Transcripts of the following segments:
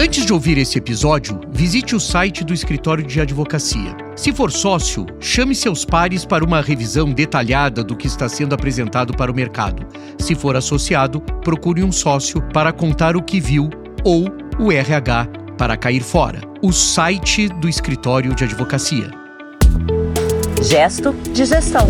Antes de ouvir esse episódio, visite o site do escritório de advocacia. Se for sócio, chame seus pares para uma revisão detalhada do que está sendo apresentado para o mercado. Se for associado, procure um sócio para contar o que viu ou o RH para cair fora. O site do escritório de advocacia. Gesto de gestão.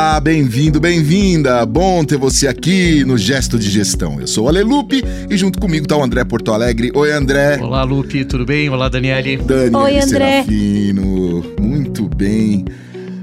Olá, bem-vindo, bem-vinda. Bom ter você aqui no Gesto de Gestão. Eu sou o Ale Lupe e junto comigo está o André Porto Alegre. Oi, André. Olá, Lupe, tudo bem? Olá, Daniele. Daniele Oi, André. Serafino. Muito bem.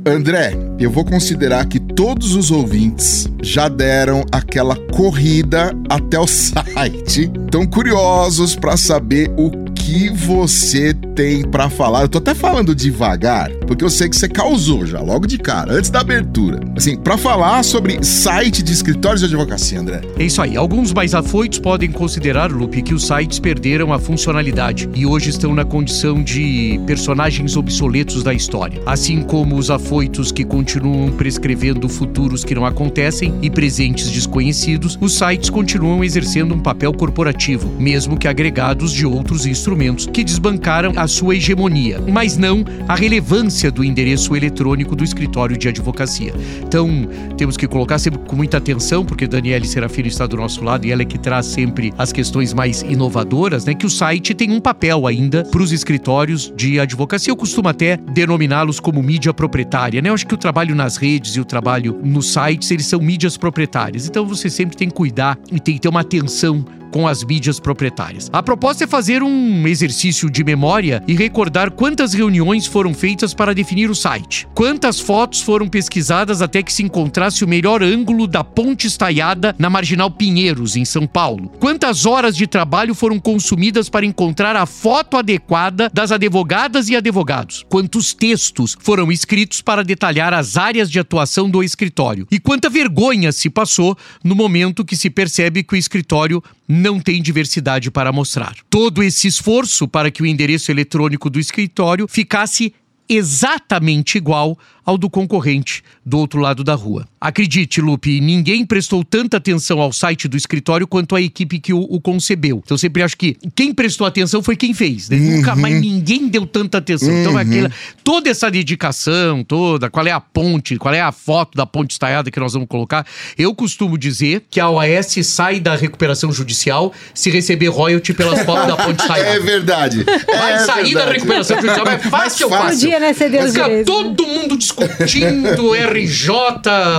André, eu vou considerar que todos os ouvintes já deram aquela corrida até o site. Estão curiosos para saber o que você tem para falar. Eu tô até falando devagar, porque eu sei que você causou já, logo de cara, antes da abertura. Assim, para falar sobre site de escritórios de advocacia, André. É isso aí. Alguns mais afoitos podem considerar, Lupe, que os sites perderam a funcionalidade e hoje estão na condição de personagens obsoletos da história. Assim como os afoitos que continuam prescrevendo futuros que não acontecem e presentes desconhecidos, os sites continuam exercendo um papel corporativo, mesmo que agregados de outros instrumentos que desbancaram a sua hegemonia, mas não a relevância do endereço eletrônico do escritório de advocacia. Então, temos que colocar sempre com muita atenção, porque Daniele Serafino está do nosso lado e ela é que traz sempre as questões mais inovadoras, né? Que o site tem um papel ainda para os escritórios de advocacia. Eu costumo até denominá-los como mídia proprietária, né? Eu acho que o trabalho nas redes e o trabalho nos sites, eles são mídias proprietárias. Então, você sempre tem que cuidar e tem que ter uma atenção com as mídias proprietárias. A proposta é fazer um exercício de memória e recordar quantas reuniões foram feitas para definir o site, quantas fotos foram pesquisadas até que se encontrasse o melhor ângulo da ponte estaiada na Marginal Pinheiros, em São Paulo, quantas horas de trabalho foram consumidas para encontrar a foto adequada das advogadas e advogados, quantos textos foram escritos para detalhar as áreas de atuação do escritório? E quanta vergonha se passou no momento que se percebe que o escritório não tem diversidade para mostrar. Todo esse esforço para que o endereço eletrônico do escritório ficasse exatamente igual ao do concorrente do outro lado da rua. Acredite, Lupe, ninguém prestou tanta atenção ao site do escritório quanto a equipe que o, o concebeu. Então, eu sempre acho que quem prestou atenção foi quem fez. Né? Uhum. Nunca mais ninguém deu tanta atenção. Então, aquela, toda essa dedicação toda, qual é a ponte, qual é a foto da ponte estaiada que nós vamos colocar, eu costumo dizer que a OAS sai da recuperação judicial se receber royalty pelas fotos da ponte estaiada. É verdade. Vai é sair da verdade. recuperação judicial, é fácil ou Mais fácil? Podia, né, ceder os Fica direitos. todo mundo discutindo, RJ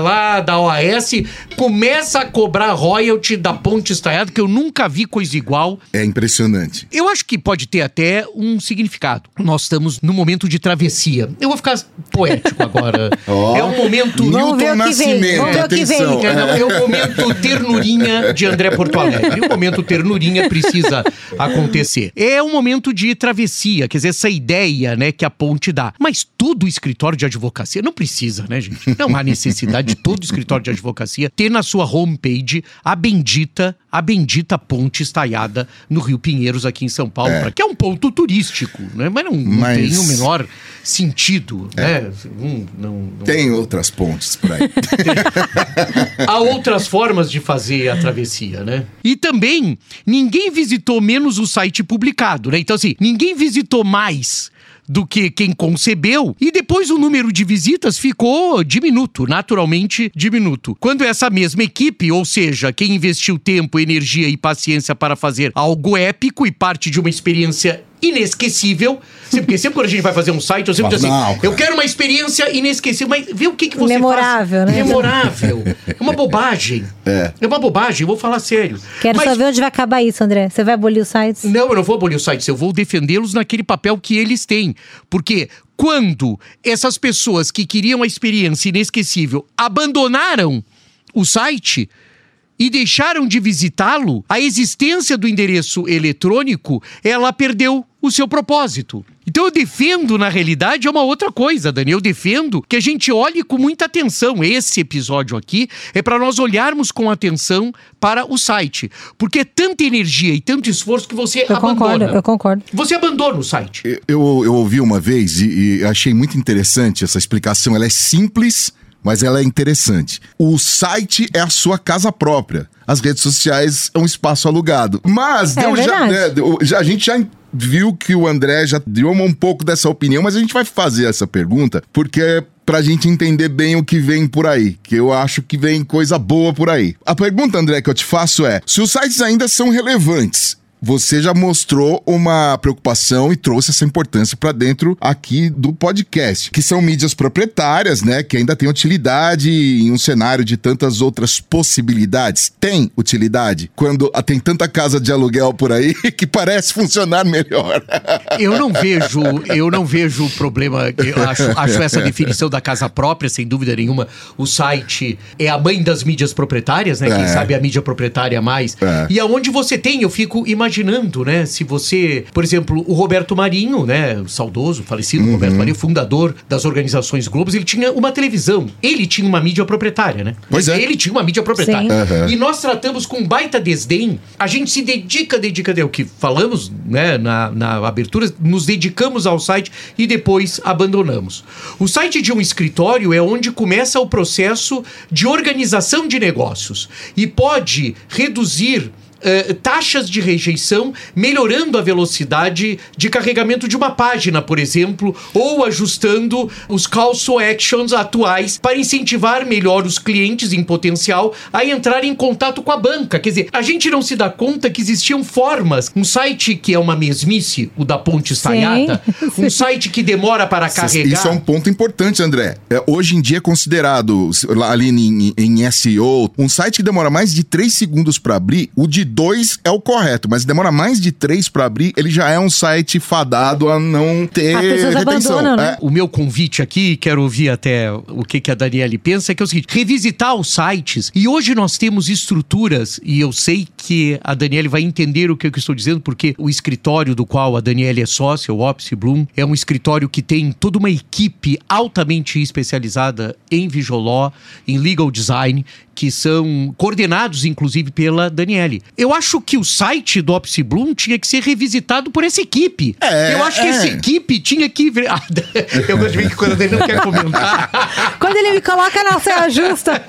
lá da OAS, começa a cobrar royalty da ponte estaiada, que eu nunca vi coisa igual. É impressionante. Eu acho que pode ter até um significado. Nós estamos no momento de travessia. Eu vou ficar poético agora. Ó. é um momento. O que vem, Nascimento, vamos ver o que vem. atenção. É, não, é o momento ternurinha de André Porto Alegre. O momento ternurinha precisa acontecer. É um momento de travessia, quer dizer, essa ideia, né, que a ponte dá. Mas todo escritório de advocacia não precisa, né, gente? Não há necessidade de todo escritório de advocacia ter na sua homepage a bendita, a bendita ponte estaiada no Rio Pinheiros aqui em São Paulo, É. que é um ponto turístico, né? Mas não, não Mas- tem o menor sentido, né? Hum, não- não- Tem outras pontes por aí. Há outras formas de fazer a travessia, né? E também, ninguém visitou menos o site publicado, né? Então, assim, ninguém visitou mais do que quem concebeu e depois o número de visitas ficou diminuto, naturalmente diminuto. Quando essa mesma equipe, ou seja, quem investiu tempo, energia e paciência para fazer algo épico e parte de uma experiência inesquecível, porque sempre quando a gente vai fazer um site, eu sempre digo assim, Não, eu quero uma experiência inesquecível, mas vê o que, que você Memorável, faz. né? Memorável. É uma bobagem. É. É uma bobagem, eu vou falar sério. Quero Mas- só ver onde vai acabar isso, André. Você vai abolir os sites? Não, eu não vou abolir os sites, eu vou defendê-los naquele papel que eles têm. Porque quando essas pessoas que queriam a experiência inesquecível abandonaram o site e deixaram de visitá-lo, a existência do endereço eletrônico, ela perdeu o seu propósito. Então eu defendo, na realidade, é uma outra coisa, Dani. Eu defendo que a gente olhe com muita atenção. Esse episódio aqui é para nós olharmos com atenção para o site. Porque é tanta energia e tanto esforço que você Eu abandona. concordo, eu concordo. Você abandona o site. Eu, eu ouvi uma vez e, e achei muito interessante essa explicação. Ela é simples, mas ela é interessante. O site é a sua casa própria. As redes sociais é um espaço alugado. Mas É deu já, né, deu- já- a gente já viu que o André já deu um pouco dessa opinião, mas a gente vai fazer essa pergunta porque é pra gente entender bem o que vem por aí, que eu acho que vem coisa boa por aí. A pergunta, André, que eu te faço é: se os sites ainda são relevantes, você já mostrou uma preocupação e trouxe essa importância pra dentro aqui do podcast, que são mídias proprietárias, né, que ainda tem utilidade em um cenário de tantas outras possibilidades. Tem utilidade quando tem tanta casa de aluguel por aí que parece funcionar melhor. Eu não vejo, eu não vejo problema. Eu acho, acho essa definição da casa própria, sem dúvida nenhuma. O site é a mãe das mídias proprietárias, né? Quem É. sabe a mídia proprietária mais. É. E aonde você tem, eu fico imaginando, né? Se você, por exemplo, o Roberto Marinho, né? O saudoso, falecido Uhum. Roberto Marinho, fundador das organizações Globos, ele tinha uma televisão. Ele tinha uma mídia proprietária, né? Pois é. Ele tinha uma mídia proprietária. Aham. E nós tratamos com baita desdém. A gente se dedica, dedica, é o que falamos né, na, na abertura, nos dedicamos ao site e depois abandonamos. O site de um escritório é onde começa o processo de organização de negócios e pode reduzir. Eh, taxas de rejeição, melhorando a velocidade de carregamento de uma página, por exemplo, ou ajustando os call to actions atuais para incentivar melhor os clientes em potencial a entrar em contato com a banca. Quer dizer, a gente não se dá conta que existiam formas. Um site que é uma mesmice, o da Ponte Estaiada, um site que demora para carregar. Isso é um ponto importante, André. É, hoje em dia é considerado, ali em, em SEO, um site que demora mais de 3 segundos para abrir, o de 2 é o correto, mas demora mais de 3 para abrir, ele já é um site fadado a não ter retenção. né? É, O meu convite aqui, quero ouvir até o que, que a Daniele pensa, é que é o seguinte: revisitar os sites. E hoje nós temos estruturas, e eu sei que a Daniele vai entender o que eu estou dizendo, porque o escritório do qual a Daniele é sócia, o Opsi Bloom, é um escritório que tem toda uma equipe altamente especializada em Visualó, em legal design, que são coordenados, inclusive, pela Daniele. Eu acho que o site do Opsi Bloom tinha que ser revisitado por essa equipe. É, eu acho que é. essa equipe tinha que. Ah, Eu gosto de ver que quando a Daniele não quer comentar. Quando ele me coloca na saia justa,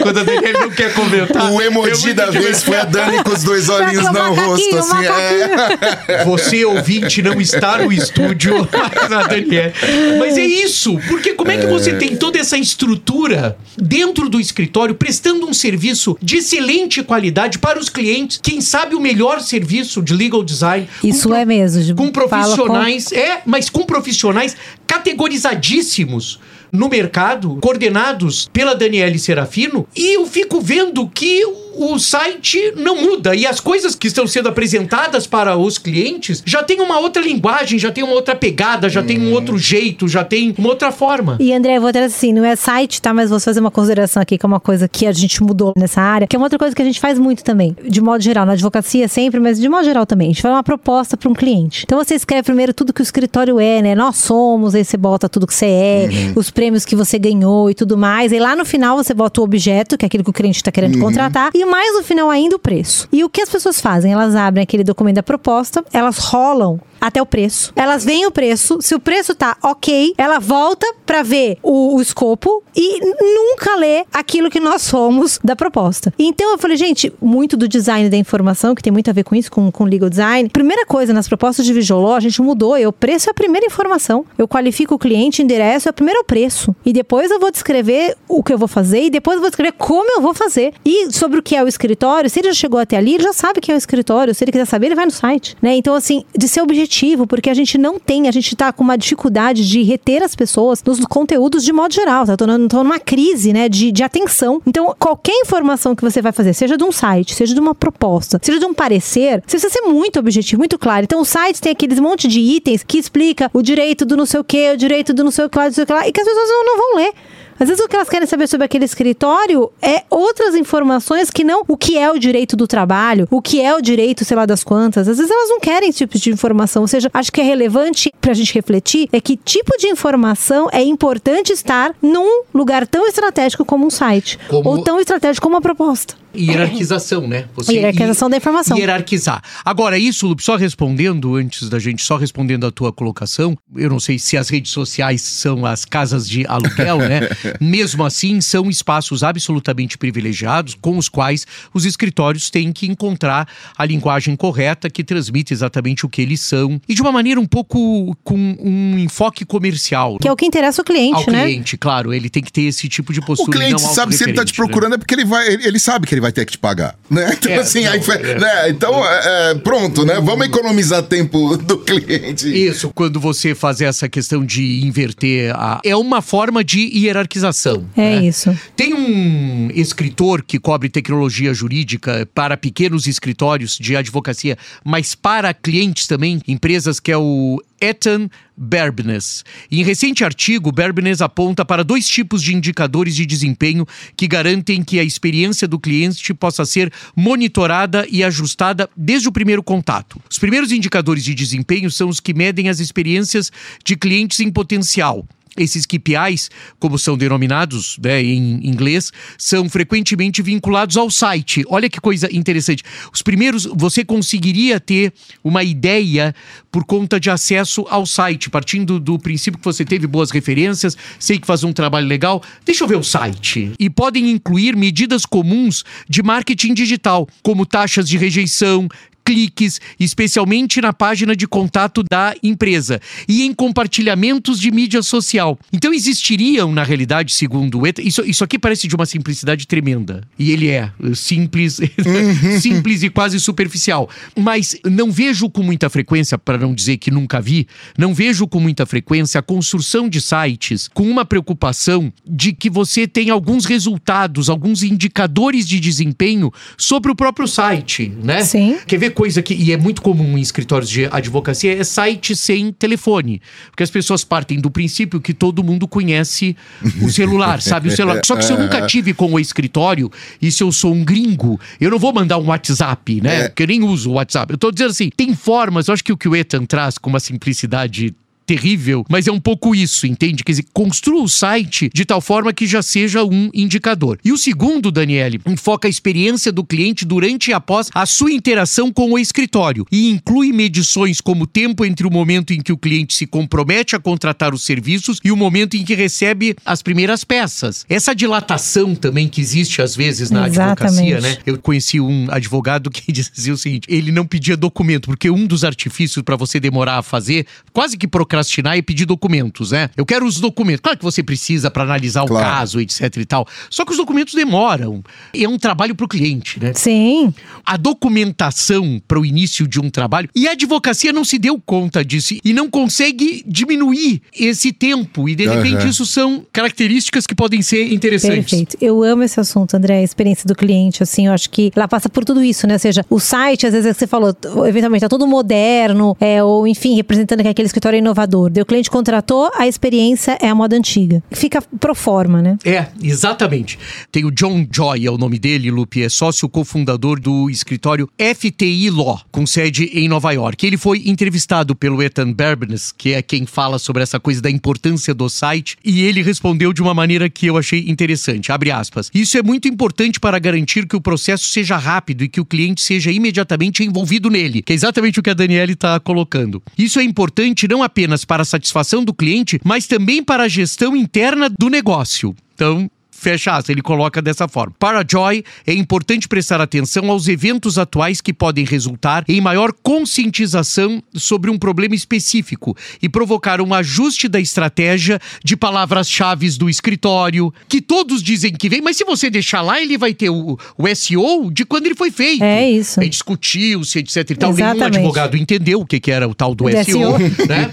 quando a Daniele não quer comentar. o emoji da que- vez foi a Dani com os dois olhinhos Vai com o no rosto, assim. É. Você, ouvinte, não está no estúdio, mas a Daniele. Mas é isso, porque como é que você tem toda essa estrutura dentro do escritório, prestando um serviço de excelente qualidade para os clientes, quem sabe o melhor serviço de legal design. Isso é mesmo, Com fala com- profissionais, é, mas com profissionais categorizadíssimos no mercado, coordenados pela Daniele Serafino, e eu fico vendo que o site não muda e as coisas que estão sendo apresentadas para os clientes já tem uma outra linguagem, já tem uma outra pegada, já tem um outro jeito, já tem uma outra forma. E André, eu vou até assim, não é site, tá? Mas vou fazer uma consideração aqui, que é uma coisa que a gente mudou nessa área, que é uma outra coisa que a gente faz muito também, de modo geral, na advocacia sempre, mas de modo geral também. A gente faz uma proposta para um cliente. Então você escreve primeiro tudo que o escritório é, né? Nós somos, aí você bota tudo que você é, os prêmios que você ganhou e tudo mais. E lá no final você bota o objeto, que é aquilo que o cliente está querendo contratar, e mais no final ainda o preço. E o que as pessoas fazem? Elas abrem aquele documento da proposta, elas rolam até o preço. Elas veem o preço, se o preço tá ok, ela volta pra ver o, o escopo e nunca lê aquilo que nós somos da proposta. Então eu falei, gente, muito do design da informação, que tem muito a ver com isso, com, com legal design. Primeira coisa, nas propostas de Visualó, a gente mudou. Eu, o preço é a primeira informação. Eu qualifico o cliente, endereço, é primeiro o preço. E depois eu vou descrever o que eu vou fazer e depois eu vou descrever como eu vou fazer. E sobre o que é o escritório, se ele já chegou até ali, ele já sabe o que é o escritório. Se ele quiser saber, ele vai no site. Né? Então, assim, de ser objetivo, porque a gente não tem, a gente tá com uma dificuldade de reter as pessoas nos conteúdos de modo geral, tá? Tô, tô numa crise, né, de, de atenção. Então, qualquer informação que você vai fazer, seja de um site, seja de uma proposta, seja de um parecer, você precisa ser muito objetivo, muito claro. Então, o site tem aqueles monte de itens que explica o direito do não sei o que, o direito do não sei o que lá, não sei o que lá, e que as pessoas não, não vão ler. Às vezes o que elas querem saber sobre aquele escritório é outras informações que não o que é o direito do trabalho, o que é o direito, sei lá, das quantas. Às vezes elas não querem esse tipo de informação. Ou seja, acho que é relevante pra gente refletir é que tipo de informação é importante estar num lugar tão estratégico como um site. Como- Ou tão estratégico como uma proposta. Hierarquização, né? Você Hierarquização hi- da informação. Hierarquizar. Agora, isso, Lupe, só respondendo, antes da gente, só respondendo a tua colocação, eu não sei se as redes sociais são as casas de aluguel, né? Mesmo assim, são espaços absolutamente privilegiados com os quais os escritórios têm que encontrar a linguagem correta que transmite exatamente o que eles são e de uma maneira um pouco com um enfoque comercial. Que é o que interessa o cliente, ao né? cliente, claro, ele tem que ter esse tipo de postura. O cliente e não sabe se ele tá te né? procurando é porque ele vai, ele, ele sabe que ele vai ter que te pagar, né? Então É, assim, não, aí, foi- é. né? Então, é, é, pronto, né? Vamos economizar tempo do cliente. Isso, quando você fazer essa questão de inverter a. É uma forma de hierarquização. É né? isso. Tem um escritor que cobre tecnologia jurídica para pequenos escritórios de advocacia, mas para clientes também, empresas, que é o Ethan Berbnes. Em recente artigo, Berbnes aponta para dois tipos de indicadores de desempenho que garantem que a experiência do cliente possa ser monitorada e ajustada desde o primeiro contato. Os primeiros indicadores de desempenho são os que medem as experiências de clientes em potencial. Esses KPIs, como são denominados né, em inglês, são frequentemente vinculados ao site. Olha que coisa interessante. Os primeiros, você conseguiria ter uma ideia por conta de acesso ao site, partindo do princípio que você teve boas referências, sei que faz um trabalho legal. Deixa eu ver o site. E podem incluir medidas comuns de marketing digital, como taxas de rejeição, cliques, especialmente na página de contato da empresa e em compartilhamentos de mídia social. Então existiriam, na realidade, segundo o ETA, isso, isso aqui parece de uma simplicidade tremenda. E ele é eh, simples, simples e quase superficial. Mas não vejo com muita frequência, para não dizer que nunca vi, não vejo com muita frequência a construção de sites com uma preocupação de que você tem alguns resultados, alguns indicadores de desempenho sobre o próprio site, né? Sim. Quer ver coisa que, e é muito comum em escritórios de advocacia, é site sem telefone. Porque as pessoas partem do princípio que todo mundo conhece o celular, sabe? O celular. Só que se eu nunca tive com o escritório, e se eu sou um gringo, eu não vou mandar um WhatsApp, né? É. Porque eu nem uso o WhatsApp. Eu tô dizendo assim, tem formas, eu acho que o que o Ethan traz com uma simplicidade terrível, mas é um pouco isso, entende? Quer dizer, construa o site de tal forma que já seja um indicador. E o segundo, Daniele, enfoca a experiência do cliente durante e após a sua interação com o escritório e inclui medições como o tempo entre o momento em que o cliente se compromete a contratar os serviços e o momento em que recebe as primeiras peças. Essa dilatação também que existe às vezes na advocacia, Exatamente. né? Eu conheci um advogado que dizia o seguinte: ele não pedia documento, porque um dos artifícios para você demorar a fazer, quase que procrastinar, é pedir documentos, né? Eu quero os documentos. Claro que você precisa para analisar Claro. o caso, etc e tal. Só que os documentos demoram. É um trabalho para o cliente, né? Sim. a documentação para o início de um trabalho e a advocacia não se deu conta disso e não consegue diminuir esse tempo e de repente Aham. isso são características que podem ser interessantes. Perfeito. Eu amo esse assunto, André, a experiência do cliente, assim, eu acho que ela passa por tudo isso, né? Ou seja, o site, às vezes, é que você falou, eventualmente tá todo moderno, é, ou enfim, representando que aquele escritório é inovador. O cliente contratou, a experiência é a moda antiga. Fica pro forma, né? É, exatamente. Tem o John Joy, é o nome dele, Lupe, é sócio cofundador do escritório FTI Law, com sede em Nova York. Ele foi entrevistado pelo Ethan Berbnes, que é quem fala sobre essa coisa da importância do site, e ele respondeu de uma maneira que eu achei interessante. Abre aspas. Isso é muito importante para garantir que o processo seja rápido e que o cliente seja imediatamente envolvido nele, que é exatamente o que a Daniele está colocando. Isso é importante não apenas para a satisfação do cliente, mas também para a gestão interna do negócio. Então, Fecha aspas, ele coloca dessa forma. Para Joy, é importante prestar atenção aos eventos atuais que podem resultar em maior conscientização sobre um problema específico e provocar um ajuste da estratégia de palavras-chave do escritório, que todos dizem que vem, mas se você deixar lá, ele vai ter o, o SEO de quando ele foi feito. É isso. Aí discutiu-se, etc e tal. Nenhum Exatamente. advogado entendeu o que, que era o tal do Do SEO, SEO. né?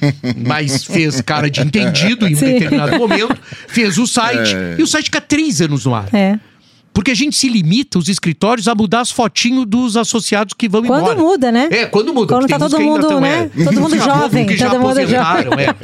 Mas fez cara de entendido em um Sim. determinado momento, fez o site É. e o site fica três anos no ar. É. Porque a gente se limita, os escritórios, a mudar as fotinhos dos associados que vão Quando embora. muda, né? É, quando muda. Quando porque tá todo mundo, tão, né? é, Todo mundo jovem, que já todo mundo aposentaram, é.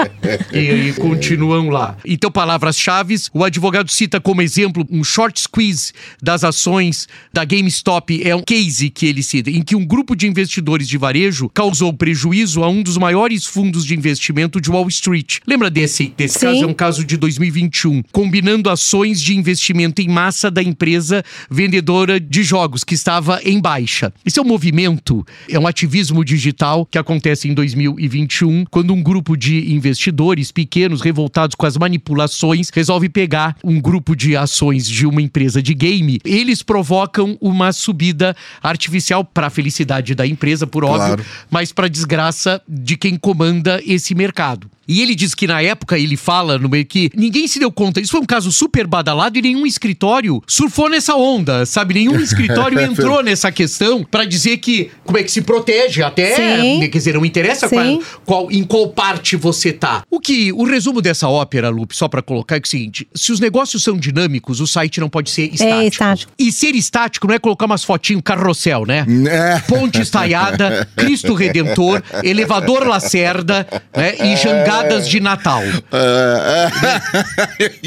E, e continuam lá. Então, palavras-chave, o advogado cita como exemplo um short squeeze das ações da GameStop. É um case que ele cita, em que um grupo de investidores de varejo causou prejuízo a um dos maiores fundos de investimento de Wall Street. Lembra desse, desse Sim. caso? É um caso de 2021, combinando ações de investimento em massa da empresa empresa vendedora de jogos que estava em baixa. Esse é um movimento, é um ativismo digital que acontece em 2021, quando um grupo de investidores pequenos revoltados com as manipulações resolve pegar um grupo de ações de uma empresa de game. Eles provocam uma subida artificial para a felicidade da empresa, por óbvio, Claro. mas para desgraça de quem comanda esse mercado. E ele diz que na época ele fala no meio que ninguém se deu conta. Isso foi um caso super badalado e nenhum escritório surfou nessa onda, sabe? Nenhum escritório entrou nessa questão para dizer que como é que se protege até, Sim. quer dizer, não interessa qual, qual- em qual parte você tá. O que o resumo dessa ópera, Lupe, só para colocar é, que é o seguinte: se os negócios são dinâmicos, o site não pode ser estático. estático. E ser estático não é colocar umas fotinhos carrossel, né? É. Ponte estaiada, Cristo Redentor, elevador Lacerda né, e jangadas de Natal. É,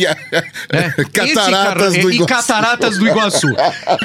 é. né? Esse Cataratas cara- do E Iguaçu. cataratas do Iguaçu.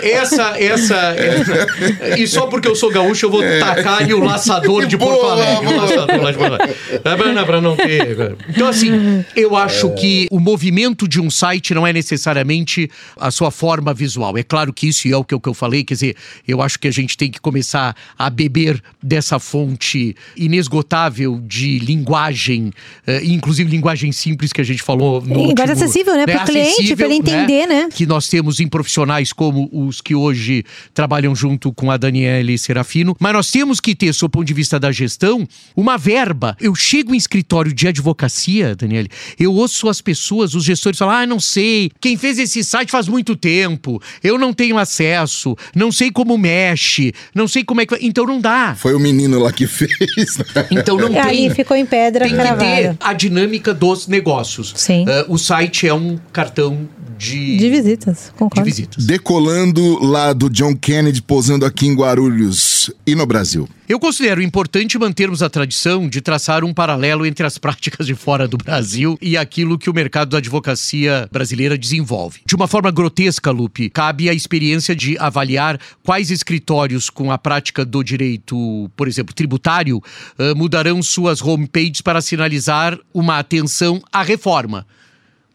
Essa, essa. é- E só porque eu sou gaúcho, eu vou tacar ali o laçador de Porto Alegre. O laçador lá de Porto Alegre. É pra- não, ter. Então, assim, eu acho que o movimento de um site não é necessariamente a sua forma visual. É claro que isso é o que eu falei, quer dizer, eu acho que a gente tem que começar a beber dessa fonte inesgotável de linguagem, eh, inclusive linguagem simples que a gente falou no Linguagem último, acessível, né, pro cliente, Acessível, pra ele entender, né? Que nós temos em profissionais como os que hoje trabalham junto com a Daniele Serafino, mas nós temos que ter, sob o ponto de vista da gestão, uma verba. Eu chego em escritório de advocacia, Daniele, eu ouço as pessoas, os gestores falar: ah, não sei, quem fez esse site faz muito tempo, eu não tenho acesso, não sei como mexe, não sei como é que. Então não dá. Foi o menino lá que fez. Então não E aí tem. ficou em pedra Tem que ter cravada. a dinâmica dos negócios. Sim. Ah, o site é um cartão de, De visitas, de concordo. visitas. Decolando lá do John Kennedy, posando aqui em Guarulhos e no Brasil. Eu considero importante mantermos a tradição de traçar um paralelo entre as práticas de fora do Brasil e aquilo que o mercado da advocacia brasileira desenvolve. De uma forma grotesca, Lupe, cabe a experiência de avaliar quais escritórios com a prática do direito, por exemplo, tributário, mudarão suas homepages para sinalizar uma atenção à reforma.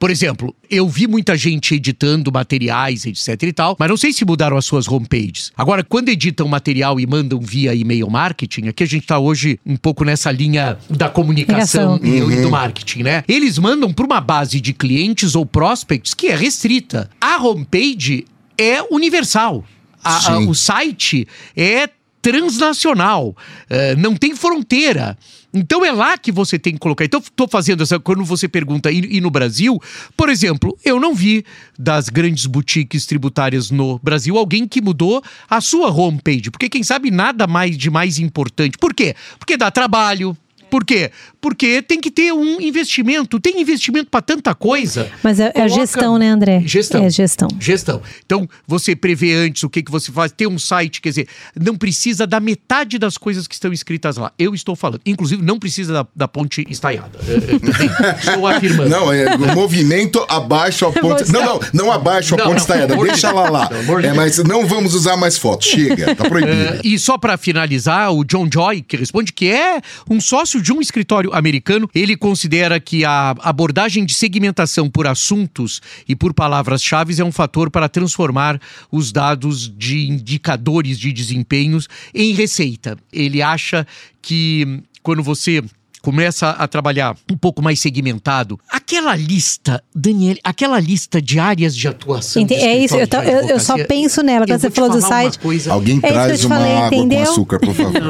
Por exemplo, eu vi muita gente editando materiais, etc e tal, mas não sei se mudaram as suas homepages. Agora, quando editam material e mandam via e-mail marketing, aqui a gente tá hoje um pouco nessa linha da comunicação Ligação. e, e do marketing, né? Eles mandam para uma base de clientes ou prospects que é restrita. A homepage é universal. A- a- o site é transnacional, eh, não tem fronteira. Então é lá que você tem que colocar. Então, estou fazendo essa. Quando você pergunta, e, e no Brasil, por exemplo, eu não vi das grandes boutiques tributárias no Brasil alguém que mudou a sua homepage. Porque quem sabe nada mais de mais importante. Por quê? Porque dá trabalho. Por quê? Porque tem que ter um investimento. Tem investimento para tanta coisa. Mas é, é Coloca- gestão, né, André? Gestão. É gestão. Gestão. Então, você prevê antes o que, que você faz, ter um site, quer dizer, não precisa da metade das coisas que estão escritas lá. Eu estou falando. Inclusive, não precisa da, da ponte estaiada. É, é, estou afirmando. Não, é o movimento abaixo a ponte. Não, não, não abaixo a Não, ponte não, estaiada. Deixa ela lá. De É, mas não vamos usar mais fotos. Chega, tá proibido. É, e só para finalizar, o John Joy, que responde que é um sócio de um escritório americano, ele considera que a abordagem de segmentação por assuntos e por palavras-chave é um fator para transformar os dados de indicadores de desempenhos em receita. Ele acha que hum, quando você começa a trabalhar um pouco mais segmentado, aquela lista, Daniel, aquela lista de áreas de atuação. De é isso, eu, tô- eu- eu só penso nela. Quando você falou do site. coisa- Alguém É traz uma falei, água entendeu? com açúcar, por favor.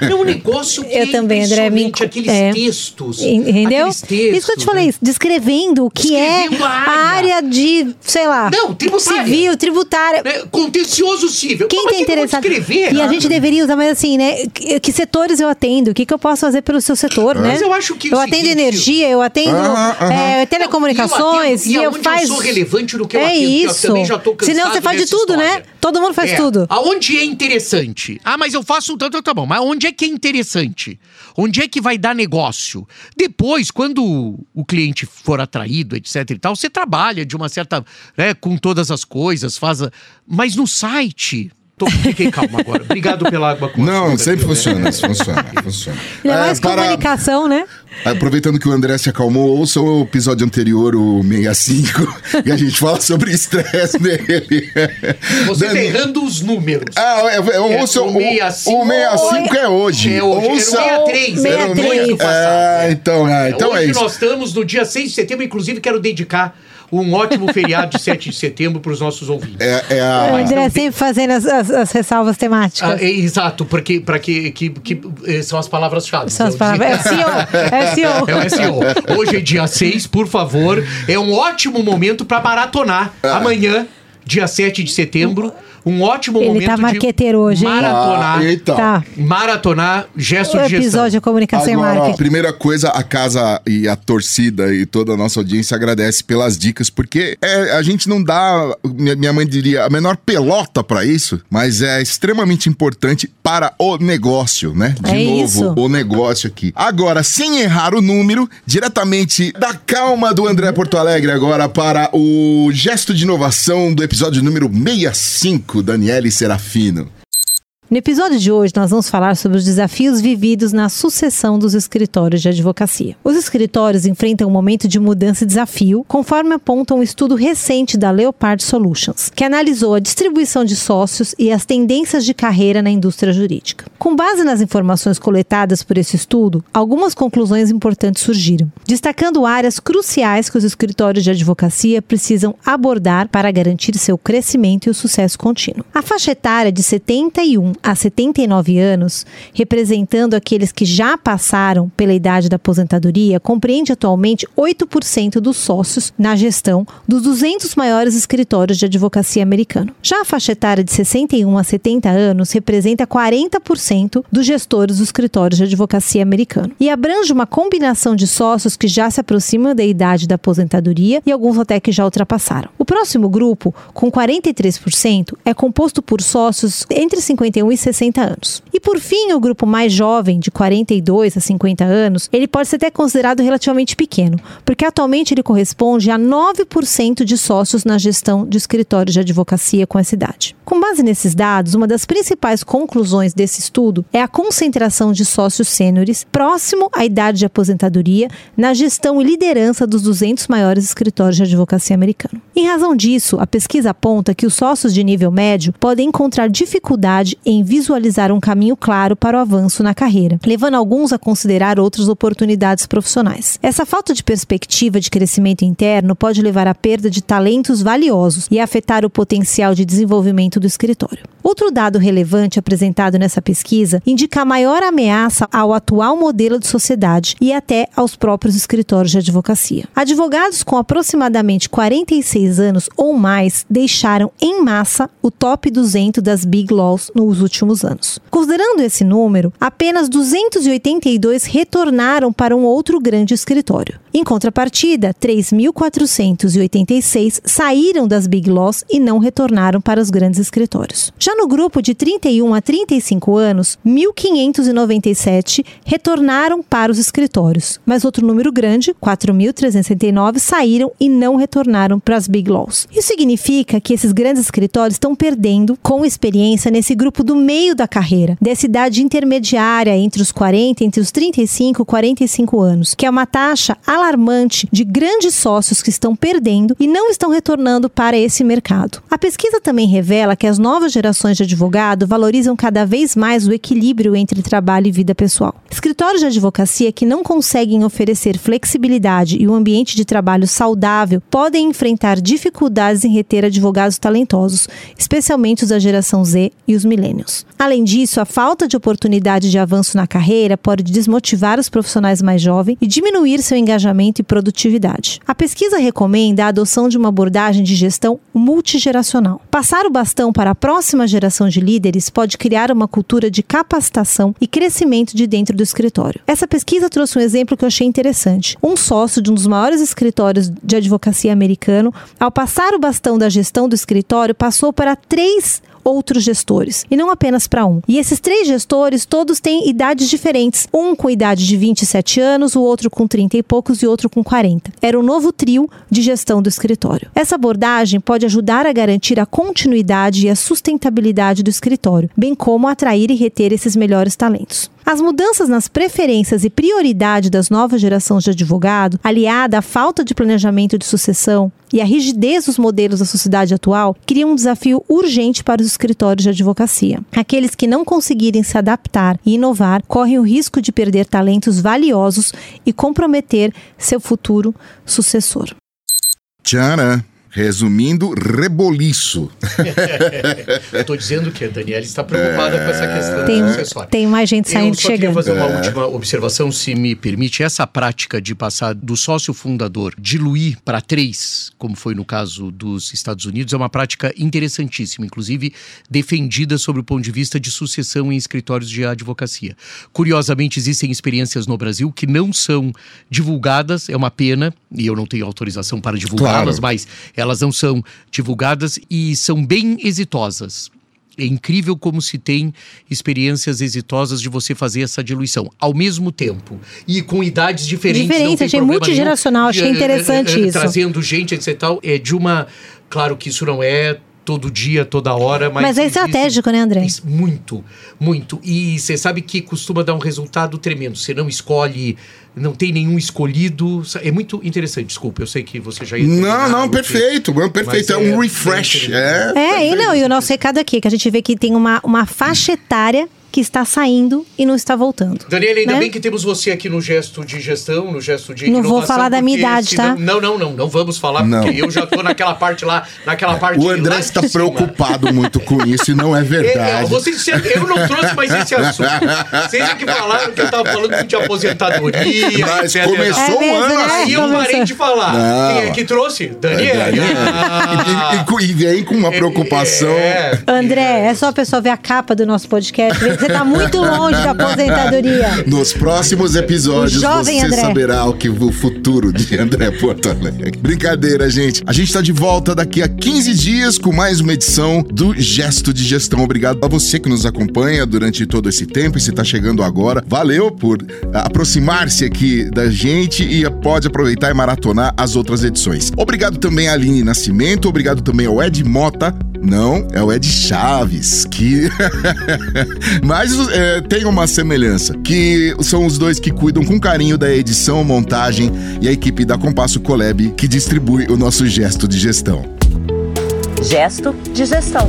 É, é, é um negócio que Eu é também, André, me aqueles é. textos. Entendeu? aqueles textos, Isso que eu te né? falei, descrevendo o que é Descrevendo a a área. área de, sei lá, Não, tributária. civil, tributária. É, contencioso civil. Quem tem vou interessado. E a gente deveria usar, mas assim, né? Que, que setores eu atendo? O que, que eu posso fazer pelo seu setor, né? Mas eu acho que o Eu atendo seguinte- energia, eu atendo Aham, aham. é, telecomunicações, E eu, e eu atendo- e faz. aonde eu sou relevante no que eu é atendo, porque eu isso. também já tô cansado Senão você faz de tudo, né? história. Todo mundo faz É, tudo. Aonde é interessante? Ah, mas eu faço tanto, tá bom. Mas onde é que é interessante? Onde é que vai dar negócio? Depois, quando o cliente for atraído, etc e tal, você trabalha de uma certa, né, com todas as coisas, faz, a- mas no site Tô, fiquei calmo agora. Obrigado pela água com Não, açúcar, sempre viu? funciona, funciona, funciona. Ele é É, mais para- comunicação, né? Aproveitando que o André se acalmou, ouça o episódio anterior, o 65, e a gente fala sobre estresse nele. Você tá Dani- errando os números. Ah, é, é, ouça o o, 65 o 65 é hoje. É hoje. Ouça, Era o 63, era o 63. mês do passado. É, então, é, então Hoje é isso. nós estamos no dia 6 de setembro, inclusive quero dedicar um ótimo feriado de 7 de setembro para os nossos ouvintes. É, é O a, André não tem- sempre fazendo as, as- as ressalvas temáticas. Ah, é, exato, porque para que, que, que eh, são as palavras-chave. São as palavras. É SEO. É SEO. É o SEO. Hoje é dia 6, por favor. É um ótimo momento para maratonar. Ah. Amanhã, dia 7 de setembro, um ótimo Ele momento tá de marqueteiro hoje, hein? maratonar. Ah, então. Tá. Maratonar gesto O de gestão. episódio é comunicação e Agora, ó, marketing. primeira coisa, a casa e a torcida e toda a nossa audiência agradece pelas dicas, porque é, a gente não dá, minha minha mãe diria, a menor pelota pra isso, mas é extremamente importante para o negócio, né? De É novo, isso. o negócio aqui. Agora, sem errar o número, diretamente da calma do André Porto Alegre, agora para o gesto de inovação do episódio número 65, Daniele Serafino. No episódio de hoje, nós vamos falar sobre os desafios vividos na sucessão dos escritórios de advocacia. Os escritórios enfrentam um momento de mudança e desafio, conforme aponta um estudo recente da Leopard Solutions, que analisou a distribuição de sócios e as tendências de carreira na indústria jurídica. Com base nas informações coletadas por esse estudo, algumas conclusões importantes surgiram, destacando áreas cruciais que os escritórios de advocacia precisam abordar para garantir seu crescimento e o sucesso contínuo. A faixa etária de 71 a 79 anos, representando aqueles que já passaram pela idade da aposentadoria, compreende atualmente 8% dos sócios na gestão dos 200 maiores escritórios de advocacia americano. Já a faixa etária de 61 a 70 anos representa 40% dos gestores dos escritórios de advocacia americano e abrange uma combinação de sócios que já se aproximam da idade da aposentadoria e alguns até que já ultrapassaram. O próximo grupo, com 43%, é composto por sócios entre 51 e 60 anos. E por fim, o grupo mais jovem, de 42 a 50 anos, ele pode ser até considerado relativamente pequeno, porque atualmente ele corresponde a 9% de sócios na gestão de escritórios de advocacia com essa idade. Com base nesses dados, uma das principais conclusões desse estudo é a concentração de sócios sêniores próximo à idade de aposentadoria na gestão e liderança dos 200 maiores escritórios de advocacia americano. Em razão disso, a pesquisa aponta que os sócios de nível médio podem encontrar dificuldade em visualizar um caminho claro para o avanço na carreira, levando alguns a considerar outras oportunidades profissionais. Essa falta de perspectiva de crescimento interno pode levar à perda de talentos valiosos e afetar o potencial de desenvolvimento do escritório. Outro dado relevante apresentado nessa pesquisa indica a maior ameaça ao atual modelo de sociedade e até aos próprios escritórios de advocacia. Advogados com aproximadamente 46 anos ou mais deixaram em massa o top 200 das Big Laws nos últimos anos. Considerando esse número, apenas 282 retornaram para um outro grande escritório. Em contrapartida, 3.486 saíram das Big Laws e não retornaram para os grandes escritórios. Já no grupo de 31 a 35 anos, 1.597 retornaram para os escritórios, mas outro número grande, 4.369, saíram e não retornaram para as Big Laws. Isso significa que esses grandes escritórios estão perdendo com experiência nesse grupo do meio da carreira, dessa idade intermediária entre os 40, entre os 35 e 45 anos, que é uma taxa alarmante de grandes sócios que estão perdendo e não estão retornando para esse mercado. A pesquisa também revela que as novas gerações de advogado valorizam cada vez mais o equilíbrio entre trabalho e vida pessoal. Escritórios de advocacia que não conseguem oferecer flexibilidade e um ambiente de trabalho saudável podem enfrentar dificuldades em reter advogados talentosos, especialmente os da geração Z e os millennials. Além disso, a falta de oportunidade de avanço na carreira pode desmotivar os profissionais mais jovens e diminuir seu engajamento e produtividade. A pesquisa recomenda a adoção de uma abordagem de gestão multigeracional. Passar o bastão para a próxima geração de líderes pode criar uma cultura de capacitação e crescimento de dentro do escritório. Essa pesquisa trouxe um exemplo que eu achei interessante. Um sócio de um dos maiores escritórios de advocacia americano, ao passar o bastão da gestão do escritório, passou para três outros gestores, e não apenas para um. E esses três gestores, todos têm idades diferentes. Um com idade de 27 anos, o outro com 30 e poucos e outro com 40. Era o um novo trio de gestão do escritório. Essa abordagem pode ajudar a garantir a continuidade e a sustentabilidade do escritório, bem como atrair e reter esses melhores talentos. As mudanças nas preferências e prioridade das novas gerações de advogado, aliada à falta de planejamento de sucessão e à rigidez dos modelos da sociedade atual, criam um desafio urgente para os escritórios de advocacia. Aqueles que não conseguirem se adaptar e inovar correm o risco de perder talentos valiosos e comprometer seu futuro sucessor. Tchana! Resumindo, reboliço. Estou dizendo que a Daniela está preocupada é... com essa questão tem, acessória. Tem mais gente saindo Eu só chegando. fazer uma é... última observação, se me permite. Essa prática de passar do sócio fundador, diluir para três, como foi no caso dos Estados Unidos, é uma prática interessantíssima, inclusive defendida sob o ponto de vista de sucessão em escritórios de advocacia. Curiosamente, existem experiências no Brasil que não são divulgadas, é uma pena, e eu não tenho autorização para divulgá-las, claro. mas elas não são divulgadas e são bem exitosas. É incrível como se tem experiências exitosas de você fazer essa diluição ao mesmo tempo e com idades diferentes. Diferente, achei multigeracional, achei interessante isso. Trazendo gente, etc. Tal, é de uma. Claro que isso não é todo dia, toda hora. Mas, mas é estratégico, né, André? Muito, muito. E você sabe que costuma dar um resultado tremendo. Você não escolhe, não tem nenhum escolhido. É muito interessante, desculpa, eu sei que você já ia. Não, não, perfeito, perfeito. É, um refresh. É, é e não, e o nosso recado aqui, é que a gente vê que tem uma, uma faixa etária que está saindo e não está voltando. Daniela, ainda né? bem que temos você aqui no gesto de gestão, no gesto de Não vou falar da minha idade, tá? Não, não, não, não vamos falar, não. porque eu já tô naquela parte lá, naquela parte O André está preocupado muito com isso e não é verdade. É, você, eu não trouxe mais esse assunto. Vocês é que falaram que eu estava falando de aposentadoria, Mas etc. começou é um ano assim. Aí eu parei de falar. Não. Quem é que trouxe? Daniela. É, ah. e, e, e, vem com uma preocupação. É, André, é só a pessoa ver a capa do nosso podcast, você tá muito longe da aposentadoria. Nos próximos episódios você André. saberá o que o futuro de André Porto Alegre. Brincadeira, gente. A gente tá de volta daqui a 15 dias com mais uma edição do Gesto de Gestão. Obrigado a você que nos acompanha durante todo esse tempo e se tá chegando agora. Valeu por aproximar-se aqui da gente e pode aproveitar e maratonar as outras edições. Obrigado também a Aline Nascimento, obrigado também ao Ed Mota. Não, é o Ed Chaves, que. Mas é, tem uma semelhança, que são os dois que cuidam com carinho da edição, montagem e a equipe da Compasso Colab que distribui o nosso gesto de gestão. Gesto de gestão.